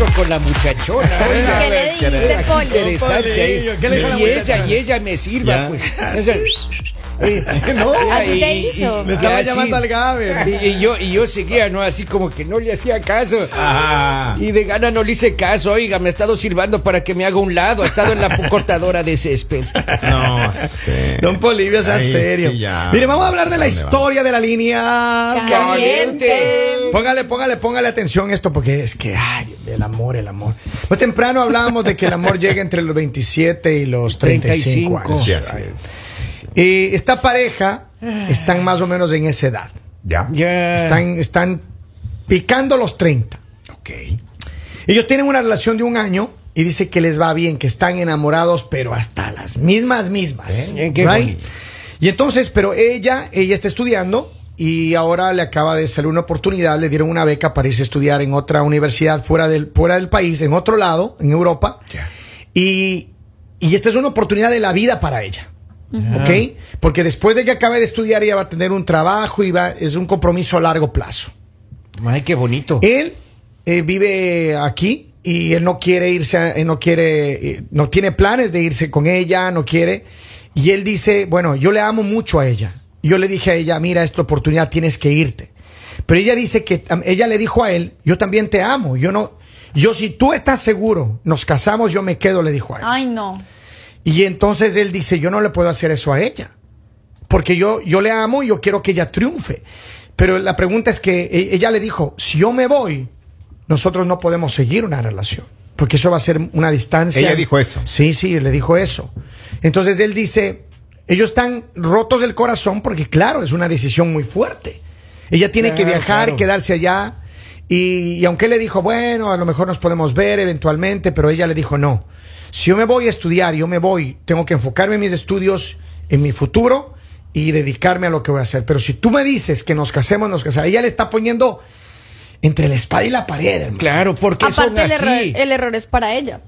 encuentro con la muchachona. oiga. ¿Qué le Qué dijiste, Poli? interesante ahí. ¿Qué le dijo la y ella, y ella me sirva, Ya. pues. No. Así y- te hizo. y- Le estaba así. llamando al Gaber. Y, y yo, y yo seguía, ¿no? Así como que no le hacía caso. Ajá. Y de gana no le hice caso, oiga, me ha estado silbando para que me haga un lado, ha estado en la cortadora de césped. No sé. Don Polivio, sea Ahí serio. sí ya. Mire, vamos a hablar de la ¿Dónde historia de la línea. Caliente. Póngale, póngale, póngale atención a esto porque es que, ay, el amor, el amor. Pues temprano hablábamos de que el amor llega entre los 27 y los 35, 35. años. Sí, así es. Y esta pareja están más o menos en esa edad. Ya. Ya. Están, están picando los 30. Ok. Ellos tienen una relación de un año y dice que les va bien, que están enamorados, pero hasta las mismas, mismas. Eh, qué right? Y entonces, pero ella, ella está estudiando y ahora le acaba de salir una oportunidad, le dieron una beca para irse a estudiar en otra universidad fuera del, fuera del país, en otro lado, en Europa. Ya. Y, y esta es una oportunidad de la vida para ella. ¿Ok? Porque después de que acabe de estudiar, ella va a tener un trabajo y va, es un compromiso a largo plazo. Ay, qué bonito. Él eh, vive aquí y él no quiere irse, a- él no quiere, eh, no tiene planes de irse con ella, no quiere. Y él dice, bueno, yo le amo mucho a ella. Yo le dije a ella, mira, esta oportunidad tienes que irte. Pero ella dice que ella le dijo a él, yo también te amo. Yo no, yo si tú estás seguro, nos casamos, yo me quedo, le dijo a él. Ay, no. Y entonces él dice, yo no le puedo hacer eso a ella. Porque yo, yo le amo y yo quiero que ella triunfe. Pero la pregunta es que e- ella le dijo, si yo me voy, nosotros no podemos seguir una relación. Porque eso va a ser una distancia. Ella dijo eso. Sí, sí, le dijo eso. Entonces él dice, ellos están rotos del corazón porque claro, es una decisión muy fuerte. Ella tiene que viajar, claro. quedarse allá. Y, y aunque él le dijo, bueno, a lo mejor nos podemos ver eventualmente, pero ella le dijo, no. Si yo me voy a estudiar, yo me voy, tengo que enfocarme en mis estudios, en mi futuro y dedicarme a lo que voy a hacer. Pero si tú me dices que nos casemos, nos casaremos. Ella le está poniendo entre la espada y la pared, hermano. Claro, porque son Aparte, el así. error, el error es para ella.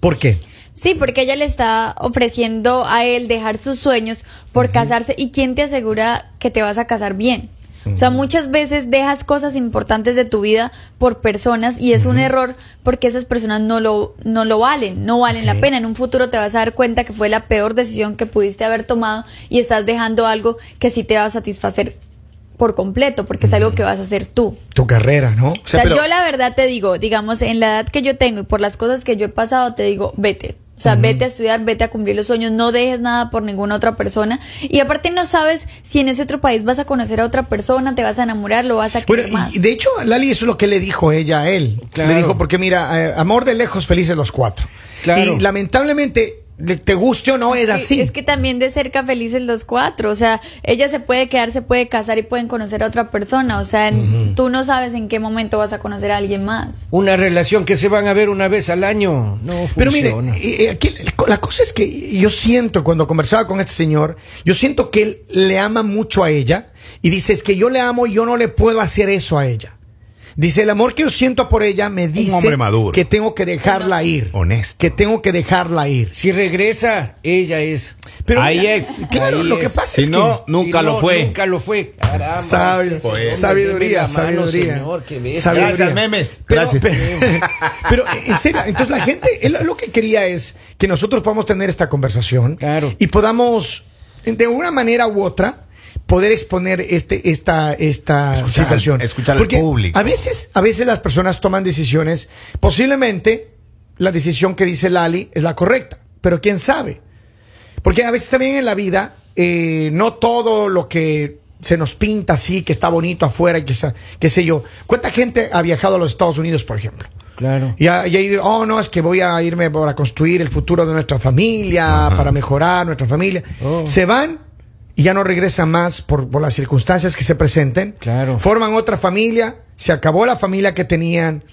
¿Por qué? Sí, porque ella le está ofreciendo a él dejar sus sueños por casarse. ¿Y quién te asegura que te vas a casar bien? O sea, muchas veces dejas cosas importantes de tu vida por personas y es un error porque esas personas no lo, no lo valen, no valen la pena. En un futuro te vas a dar cuenta que fue la peor decisión que pudiste haber tomado y estás dejando algo que sí te va a satisfacer por completo porque es algo que vas a hacer tú. Tu carrera, ¿no? O sea, pero- yo la verdad te digo, digamos, en la edad que yo tengo y por las cosas que yo he pasado, te digo, vete. O sea, vete a estudiar, vete a cumplir los sueños, no dejes nada por ninguna otra persona. Y aparte no sabes si en ese otro país vas a conocer a otra persona, te vas a enamorar, lo vas a Bueno, querer más. y de hecho, Lali, eso es lo que le dijo ella a él. Claro. Le dijo, porque mira, eh, amor de lejos, felices los cuatro. Claro. Y lamentablemente, le- te guste o no, es Sí, así. Es que también de cerca felices los cuatro. O sea, ella se puede quedar, se puede casar y pueden conocer a otra persona. O sea, en- tú no sabes en qué momento vas a conocer a alguien más. Una relación que se van a ver una vez al año. No Pero mire, funciona. eh, eh, aquí la cosa es que yo siento, cuando conversaba con este señor, yo siento que él le ama mucho a ella y dice, es que yo le amo y yo no le puedo hacer eso a ella. Dice, el amor que yo siento por ella me dice maduro. que tengo que dejarla ir. Honesto. Que tengo que dejarla ir. Si regresa, ella es. Pero Ahí mira, es. Claro, Ahí lo es. que pasa Si es no, que... nunca Si lo no, fue. Nunca lo fue. Caramba. Sabiduría, mano, sabiduría. señor. Sabiduría. Gracias, memes. Pero, Gracias. Pero, pero, en serio, entonces la gente, él lo que quería es que nosotros podamos tener esta conversación Claro. y podamos, de una manera u otra, poder exponer este, esta, esta Escuchar situación. escuchar al Porque público. A veces, a veces las personas toman decisiones, posiblemente la decisión que dice Lali es la correcta, pero quién sabe. Porque a veces también en la vida, eh, no todo lo que se nos pinta así, que está bonito afuera, y que qué sé yo. ¿Cuánta gente ha viajado a los Estados Unidos, por ejemplo? Claro. Y, ha- y ahí, dice, oh, no, es que voy a irme para construir el futuro de nuestra familia, para mejorar nuestra familia. Oh. Se van y ya no regresan más por, por las circunstancias que se presenten. Claro. Forman otra familia, se acabó la familia que tenían.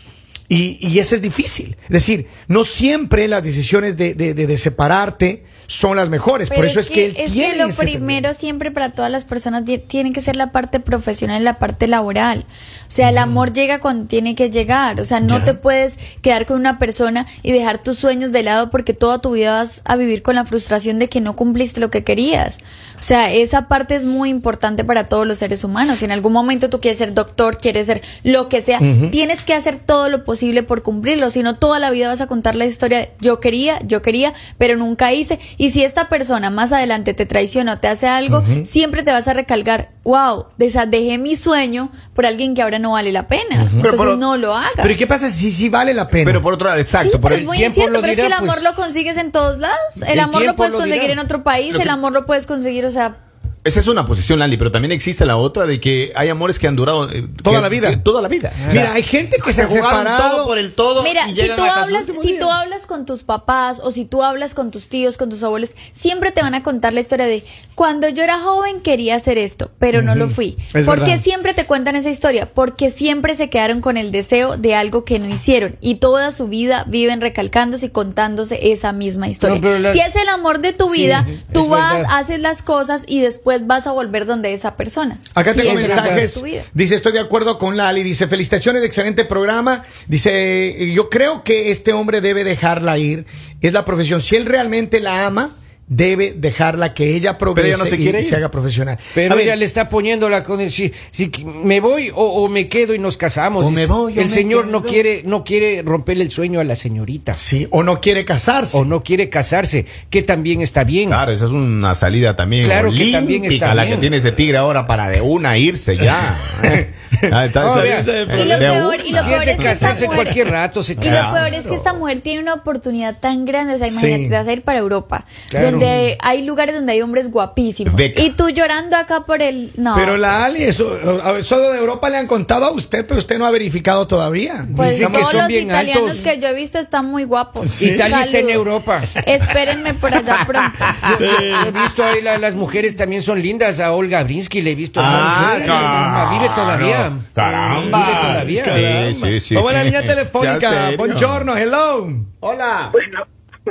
Y, y eso es difícil. Es decir, no siempre las decisiones de, de- de- de separarte son las mejores. Por Pero eso es que, él es tiene que lo primero siempre para todas las personas ti- tiene que ser la parte profesional y la parte laboral. O sea, el amor llega cuando tiene que llegar. O sea, no Ya. te puedes quedar con una persona y dejar tus sueños de lado porque toda tu vida vas a vivir con la frustración de que no cumpliste lo que querías. O sea, esa parte es muy importante para todos los seres humanos. Si en algún momento tú quieres ser doctor, quieres ser lo que sea, tienes que hacer todo lo posible por cumplirlo. Si no, toda la vida vas a contar la historia de yo quería, yo quería, pero nunca hice. Y si esta persona más adelante te traiciona o te hace algo, siempre te vas a recalcar, wow, dejé mi sueño por alguien que ahora no vale la pena. Entonces por- no lo hagas. Pero ¿y qué pasa si sí vale la pena? Pero por otro lado, exacto. Sí, por pero el- es muy tiempo incierto, lo pero es que el dirá, amor pues. lo consigues en todos lados. El, El amor lo puedes lo conseguir dirá. en otro país, que- el amor lo puedes conseguir, o sea, Esa es una posición, Lali, pero también existe la otra de que hay amores que han durado eh, Toda que- la vida. que- toda la vida. Mira, hay gente que se ha jugaron separado. todo por el todo. Mira, y si tú hablas, si tú hablas con tus papás o si tú hablas con tus tíos, con tus abuelos, siempre te van a contar la historia de cuando yo era joven quería hacer esto, pero no lo fui. Es ¿Por qué siempre te cuentan esa historia? Porque siempre se quedaron con el deseo de algo que no hicieron y toda su vida viven recalcándose y contándose esa misma historia. No, pero la- Si es el amor de tu Sí, vida, es tú vas, verdad. haces las cosas y después vas a volver donde esa persona. Acá Si tengo mensajes. Dice, estoy de acuerdo con Lali. Dice, felicitaciones de excelente programa. Dice, yo creo que este hombre debe dejarla ir. Es la profesión. Si él realmente la ama, debe dejarla que ella progrese ella no se y- quiere y, se haga profesional. Pero A ver, ella le está poniendo la con si, si me voy o, o me quedo y nos casamos. O me voy o el me señor no quiere no quiere romperle el sueño a la señorita Sí, o no quiere casarse. o no quiere casarse, que también está bien. Claro, esa es una salida también. Claro que también está la bien. que tiene ese tigre ahora para de una irse ya. Ah, No, vea, esa- Y lo peor- y lo si peor es que esta mujer- cualquier rato se Y lo casa. peor es que esta mujer tiene una oportunidad tan grande, o sea, imagínate, Sí. te vas a ir para Europa, Claro. donde hay lugares donde hay hombres guapísimos. Beca. Y tú llorando acá por el... No. Pero la Ali, eso, eso de Europa le han contado a usted, pero usted no ha verificado todavía. Pues Dicen que todos son los bien italianos altos. que yo he visto están muy guapos. Italia está en. Europa. Espérenme por allá pronto. He visto ahí la- las mujeres también son lindas. A Olga Brinsky le he visto. Ah, Sí, claro. vive todavía. Caramba. Vive todavía. Sí, sí, sí. Vamos a la línea telefónica. Buongiorno, hello. Hola. Bueno,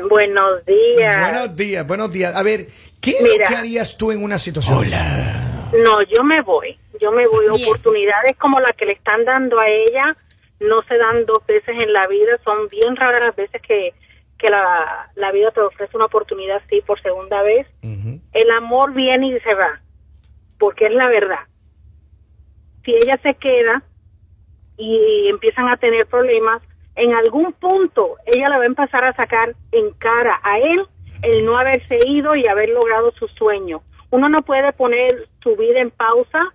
buenos días. Buenos días, buenos días. A ver, ¿qué es Mira. lo que harías tú en una situación? así? No, yo me voy. Yo me voy. Bien. Oportunidades como la que le están dando a ella no se dan dos veces en la vida. Son bien raras las veces que, que la, la vida te ofrece una oportunidad así por segunda vez. El amor viene y se va. Porque es la verdad. Si ella se queda y empiezan a tener problemas, en algún punto ella la va a empezar a sacar en cara a él el no haberse ido y haber logrado su sueño. Uno no puede poner su vida en pausa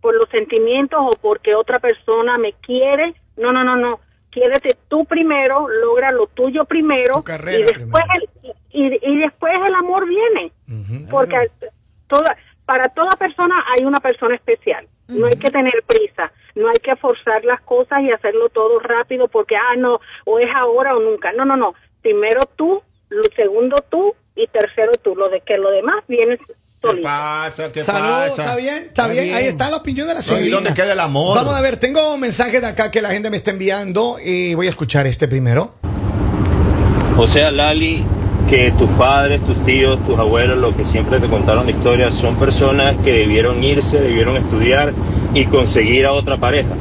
por los sentimientos o porque otra persona me quiere. No, no, no, no. Quiérete tú primero, logra lo tuyo primero Tu carrera y después el, y, y después el amor viene. Porque toda para toda persona hay una persona especial. No hay que tener prisa, no hay que forzar las cosas y hacerlo todo rápido porque, ah, no, o es ahora o nunca. No, no, no. Primero tú, lo segundo tú y tercero tú. Lo de que lo demás viene ¿Qué solito. pasa? ¿Qué Saludos, pasa? está bien, está bien. Ahí está la opinión de la No, ¿y señorita. dónde queda el amor? Vamos a ver, tengo un mensaje de acá que la gente me está enviando y voy a escuchar este primero. O sea, Lali, que tus padres, tus tíos, tus abuelos, los que siempre te contaron la historia, son personas que debieron irse, debieron estudiar y conseguir a otra pareja.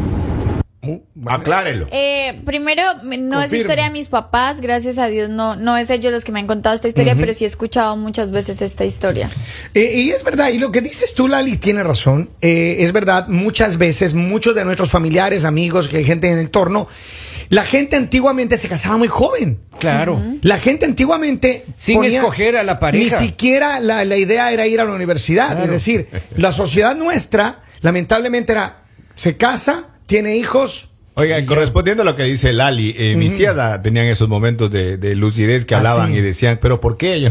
Uh, Aclárelo. Eh, primero, me- no es historia de mis papás, gracias a Dios, no, no es ellos los que me han contado esta historia, pero sí he escuchado muchas veces esta historia. Eh, y es verdad, y lo que dices tú, Lali, tiene razón. Eh, es verdad, muchas veces, muchos de nuestros familiares, amigos, que hay gente en el entorno, la gente antiguamente se casaba muy joven. Claro. La gente antiguamente. Sin escoger a la pareja. Ni siquiera la, la idea era ir a la universidad. Claro. Es decir, la sociedad nuestra, lamentablemente, era: se casa, tiene hijos. Oiga, correspondiendo a lo que dice Lali, eh, mis tías tenían esos momentos de, de lucidez que Ah, hablaban sí. y decían, pero ¿por qué? Yo,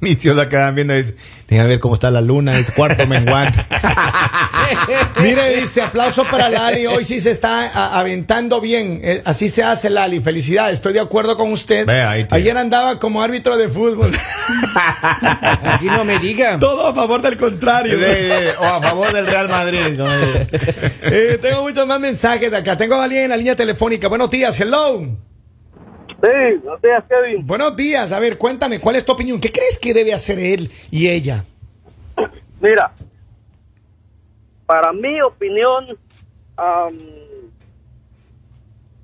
mis tíos la quedaban viendo y dicen, "Deja ver cómo está la luna, es cuarto menguante. Mire, dice aplauso para Lali. Hoy sí se está a- aventando bien. Eh, así se hace, Lali. Felicidades. Estoy de acuerdo con usted. Ve ahí, tío. Ayer andaba como árbitro de fútbol. Así no me diga. Todo a favor del contrario. De- de- o a favor del Real Madrid. ¿no? Eh, tengo muchos más mensajes de acá. Tengo a alguien en la línea telefónica. Buenos días, hello. Sí, buenos días, Kevin. Buenos días. A ver, cuéntame, ¿cuál es tu opinión? ¿Qué crees que debe hacer él y ella? Mira, para mi opinión, am,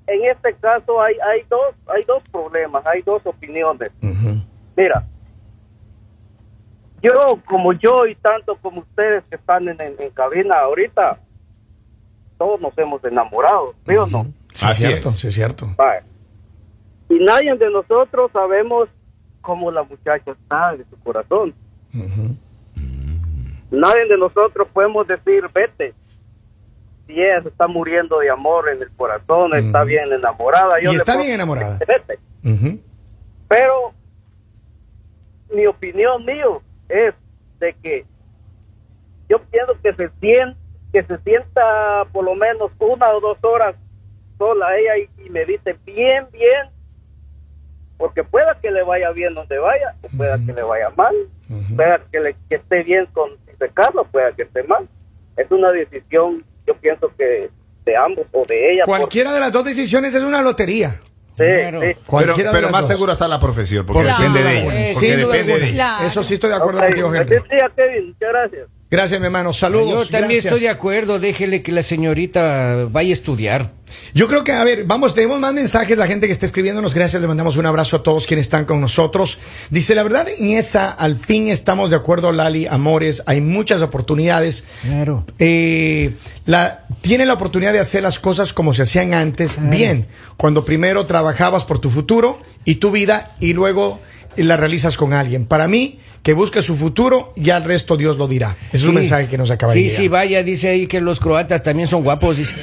en este caso hay, hay dos hay dos problemas, hay dos opiniones. Mira, yo como yo y tanto como ustedes que están en, en- en cabina ahorita, todos nos hemos enamorado, ¿sí o no? Sí, Así es cierto, es. sí es cierto. Y nadie de nosotros sabemos cómo la muchacha está de su corazón. Nadie de nosotros podemos decir, vete. Si ella se está muriendo de amor en el corazón, está bien enamorada. Y le está bien enamorada. decir, Vete. Pero mi opinión mío es de que yo pienso que se sienta, que se sienta por lo menos una o dos horas sola ella y, y medite bien, bien, porque pueda que le vaya bien donde vaya, o pueda que le vaya mal, pueda que, le, que esté bien con casa, pueda que esté mal. Es una decisión, yo pienso que de ambos o de ella. Cualquiera de las dos decisiones es una lotería. Sí, Claro. sí. Pero, pero más dos. seguro está la profesión, porque Por depende de ella. Porque duda depende de ella. Claro. Eso sí estoy de acuerdo Ok, contigo, Henry. gracias. Gracias, mi hermano. Saludos. Yo también gracias. estoy de acuerdo, déjele que la señorita vaya a estudiar. Yo creo que, a ver, vamos, tenemos más mensajes, la gente que está escribiéndonos, gracias, le mandamos un abrazo a todos quienes están con nosotros. Dice, la verdad, en esa, al fin estamos de acuerdo, Lali, amores, hay muchas oportunidades. Claro. Eh, la, tiene la oportunidad de hacer las cosas como se hacían antes, bien, cuando primero trabajabas por tu futuro y tu vida y luego la realizas con alguien. Para mí, que busque su futuro, ya el resto Dios lo dirá. Es un Sí. mensaje que nos acaba Sí, de llegar. sí, vaya, dice ahí que los croatas también son guapos. dice.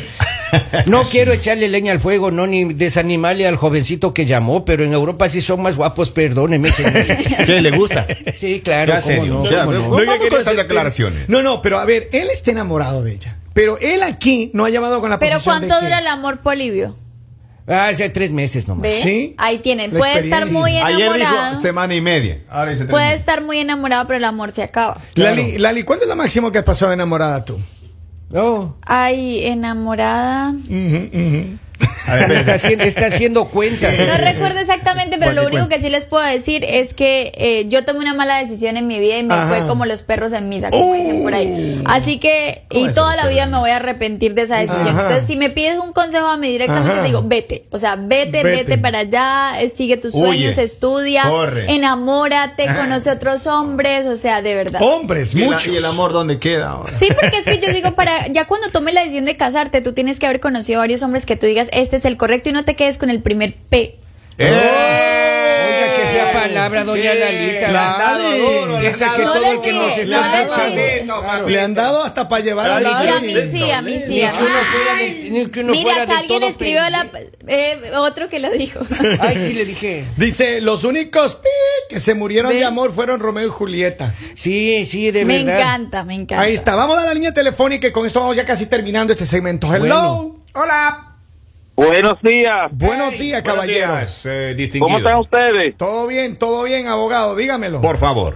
No quiero echarle leña al fuego, no ni desanimarle al jovencito que llamó, pero en Europa sí son más guapos, perdóneme, señor. ¿Qué le gusta? Sí, claro, cómo serio. no, cómo no. no, esas ese declaraciones. tema. No, no, pero a ver, él está enamorado de ella. Pero él aquí no ha llamado con la Pero de ¿cuánto que- dura el amor polivio? Ah, hace tres meses nomás. ¿Ve? Sí. Ahí tienen. La Puede estar muy Ayer enamorado. dijo semana y media. Ahora dice tres Puede meses. estar muy enamorado, pero el amor se acaba. Lali, Lali, ¿cuándo es lo máximo que has pasado enamorada tú? No, Ay, enamorada. A ver, está haciendo, está haciendo cuentas. No recuerdo exactamente, pero lo único que sí les puedo decir es que eh, yo tomé una mala decisión en mi vida y me Ajá. fue como los perros en misa, como dicen por ahí. Así que, y ¿Cómo es toda la vida me voy a arrepentir de esa decisión. Ajá. Entonces, si me pides un consejo a mí directamente, Ajá. te digo, vete. O sea, vete, Vete. vete, para allá, eh, sigue tus Huye. sueños, estudia, Corre. enamórate, conoce otros hombres, o sea, de verdad. Hombres, ¿Y, la- muchos. ¿Y el amor dónde queda ahora? Sí, porque es que yo digo, para ya cuando tomes la decisión de casarte, tú tienes que haber conocido a varios hombres que tú digas, este es el correcto y no te quedes con el primer P. ¡Eh! Oiga, qué fea palabra, doña Lalita. Le han dado duro, le han que dado todo el que nos No está le han dado hasta para llevar a Y a mí sí, a mí sí, a que mí ni que uno Mira, fuera que de alguien escribió la, eh, otro que lo dijo. Ay, sí le dije. Dice, los únicos pi, que se murieron de amor fueron Romeo y Julieta. Sí, sí, de me verdad. encanta, me encanta. Ahí está, vamos a la línea telefónica y con esto vamos ya casi terminando este segmento. Hello. Bueno. Hola. Buenos días. Buenos días, Buenos caballero. días, eh. ¿Cómo están ustedes? Todo bien, todo bien, abogado, dígamelo. Por favor.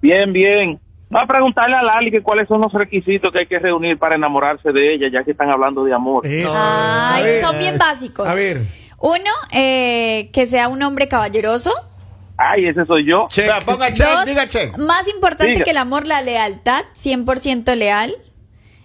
Bien, bien. Va a preguntarle a Lali que cuáles son los requisitos que hay que reunir para enamorarse de ella, ya que están hablando de amor. Eso. Ay, ver. son bien básicos. A ver. Uno, eh, que sea un hombre caballeroso. Ay, ese soy yo. Check. Vea, ponga check, Dos, diga check. más importante Diga. que el amor, la lealtad, 100% leal.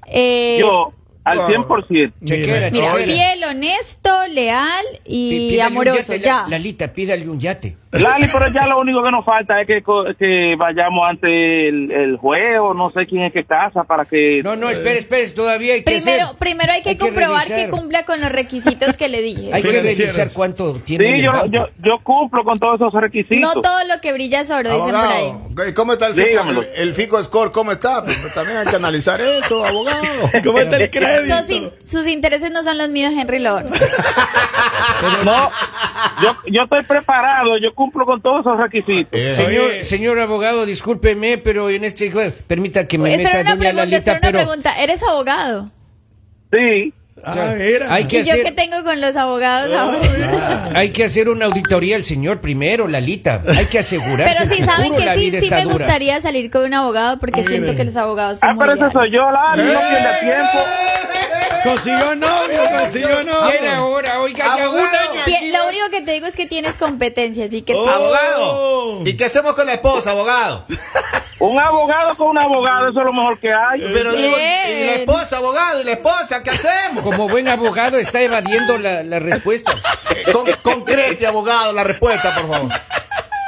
Eh, Yo, al Wow. 100%. Chequera, Mira, chequera. fiel, honesto, leal y pídale un amoroso, yate, ya. La- Lalita, pídale un yate. Lali, pero ya lo único que nos falta es que, co- que vayamos ante el, el juez o no sé quién es que casa para que... No, no, espere, espere, todavía hay que Primero, hacer- primero hay que comprobar que cumpla con los requisitos que le dije. Hay que revisar cuánto tiene en Sí, yo, yo, yo cumplo con todos esos requisitos. No todo lo que brilla es oro, dicen por ahí. Abogado, ¿y ¿cómo está el FICO, el, el FICO Score? ¿Cómo está? Pues también hay que analizar eso, abogado. ¿Cómo está el crédito? Sus, in- sus intereses no son los míos, Henry Lord. No, yo, yo estoy preparado, yo cumplo con todos esos requisitos. Eh, Señor, señor abogado, discúlpeme, pero en este permita que me espera meta una doña pregunta, Lalita, espera una pero pregunta. ¿Eres abogado? Sí, Ah, mira. hay que ¿Y yo qué tengo con los abogados ahora? hay que hacer una auditoría al señor primero, Lalita. Hay que asegurarse. Pero sí, que saben que sí, sí me dura. gustaría salir con un abogado porque siento que los abogados son ah, muy pero ese soy yo, Lali, no pierda tiempo. Consiguió novio, consiguió novio. Bien ahora, oiga, ya Lo único que te digo es que tienes competencia, así que... Oh. Abogado. ¿Y qué hacemos con la esposa, abogado? Un abogado con un abogado, eso es lo mejor que hay. Pero digo. ¿y la esposa, abogado? ¿Y la esposa? ¿Qué hacemos? Como buen abogado está evadiendo la, la respuesta. Con, concrete, abogado, la respuesta, por favor.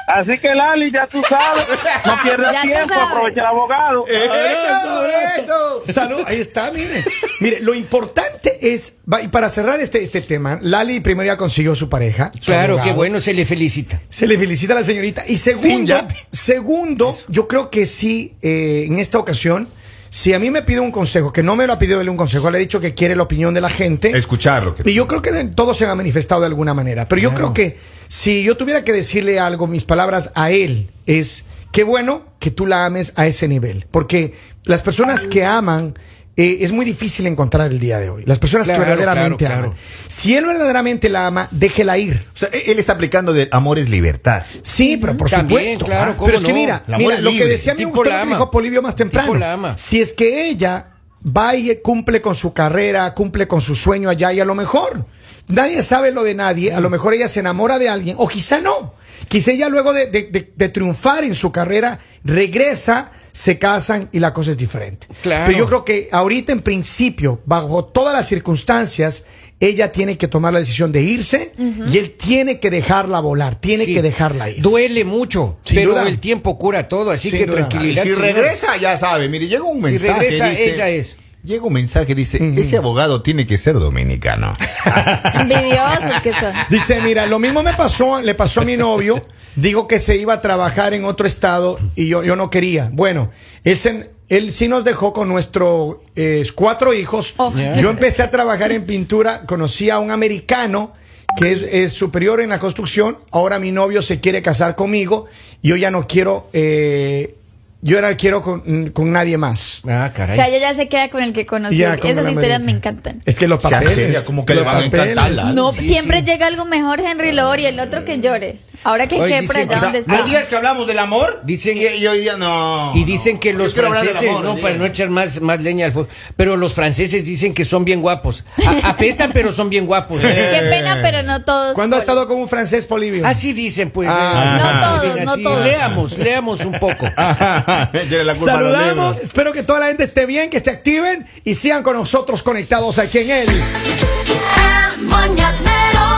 Así que Lali, ya tú sabes, no pierdas tiempo, aprovecha el abogado. Eso, eso. Salud, ahí está, mire. Mire, lo importante es, va, y para cerrar este, este tema, Lali primero ya consiguió su pareja. su Claro, abogado. qué bueno, se le felicita. Se le felicita a la señorita. Y segundo, segundo, yo creo que sí, eh, en esta ocasión, si a mí me pide un consejo, que no me lo ha pedido él un consejo, le he dicho que quiere la opinión de la gente. Escucharlo. que- Y yo creo que todos se han manifestado de alguna manera. Pero yo creo que si yo tuviera que decirle algo, mis palabras a él es, qué bueno que tú la ames a ese nivel. Porque las personas que aman, eh, es muy difícil encontrar el día de hoy. Las personas Claro, que verdaderamente claro, aman. Si él verdaderamente la ama, déjela ir. O sea, él está aplicando de amor es libertad. Sí, pero por También, supuesto. claro, Ah, ¿cómo pero es que mira, mira es lo que decía que ama. dijo Polivio más temprano. Tipo la ama. Si es que ella va y cumple con su carrera, cumple con su sueño allá y a lo mejor nadie sabe lo de nadie, a lo mejor ella se enamora de alguien o quizá no. Quizá ella luego de, de- de- de triunfar en su carrera regresa, se casan y la cosa es diferente. Claro. Pero yo creo que ahorita en principio, bajo todas las circunstancias, ella tiene que tomar la decisión de irse y él tiene que dejarla volar, tiene Sí. que dejarla ir. Duele mucho, Sin pero duda. el tiempo cura todo, así Sin que duda. Y tranquilidad. si señor. regresa, ya sabe. Mire, llega un Si mensaje. regresa, dice- ella es. Llega un mensaje, dice, ese abogado tiene que ser dominicano. Envidiosos que son. Dice, mira, lo mismo me pasó, le pasó a mi novio. Digo que se iba a trabajar en otro estado y yo, yo no quería. Bueno, él, se- él sí nos dejó con nuestros cuatro hijos. Oh. Yo empecé a trabajar en pintura, conocí a un americano que es, es superior en la construcción. Ahora mi novio se quiere casar conmigo y yo ya no quiero, eh, yo no quiero con, con nadie más. Ah, O caray. sea, ella ya se queda con el que conoció. Esas historias me encantan. Es que los papeles. seria, como que le van a encantar No, sí, siempre sí. llega algo mejor, Henry Lord, y el otro que llore. Ahora que quede dicen- allá o sea, donde Hay está. días que hablamos del amor Dicen- y, y hoy día no. Y dicen que los franceses, amor, no, para no echar más, más leña al fuego, pero los franceses dicen que son bien guapos. A- apestan, pero son bien guapos. Qué pena, pero no todos. ¿Cuándo ha estado con un francés, Polivio? Así dicen, pues. Ah. eh, No todos, bien no todos. Leamos, leamos un poco. La culpa Saludamos, espero que toda la gente esté bien, que se activen y sigan con nosotros conectados aquí en él. El mañanero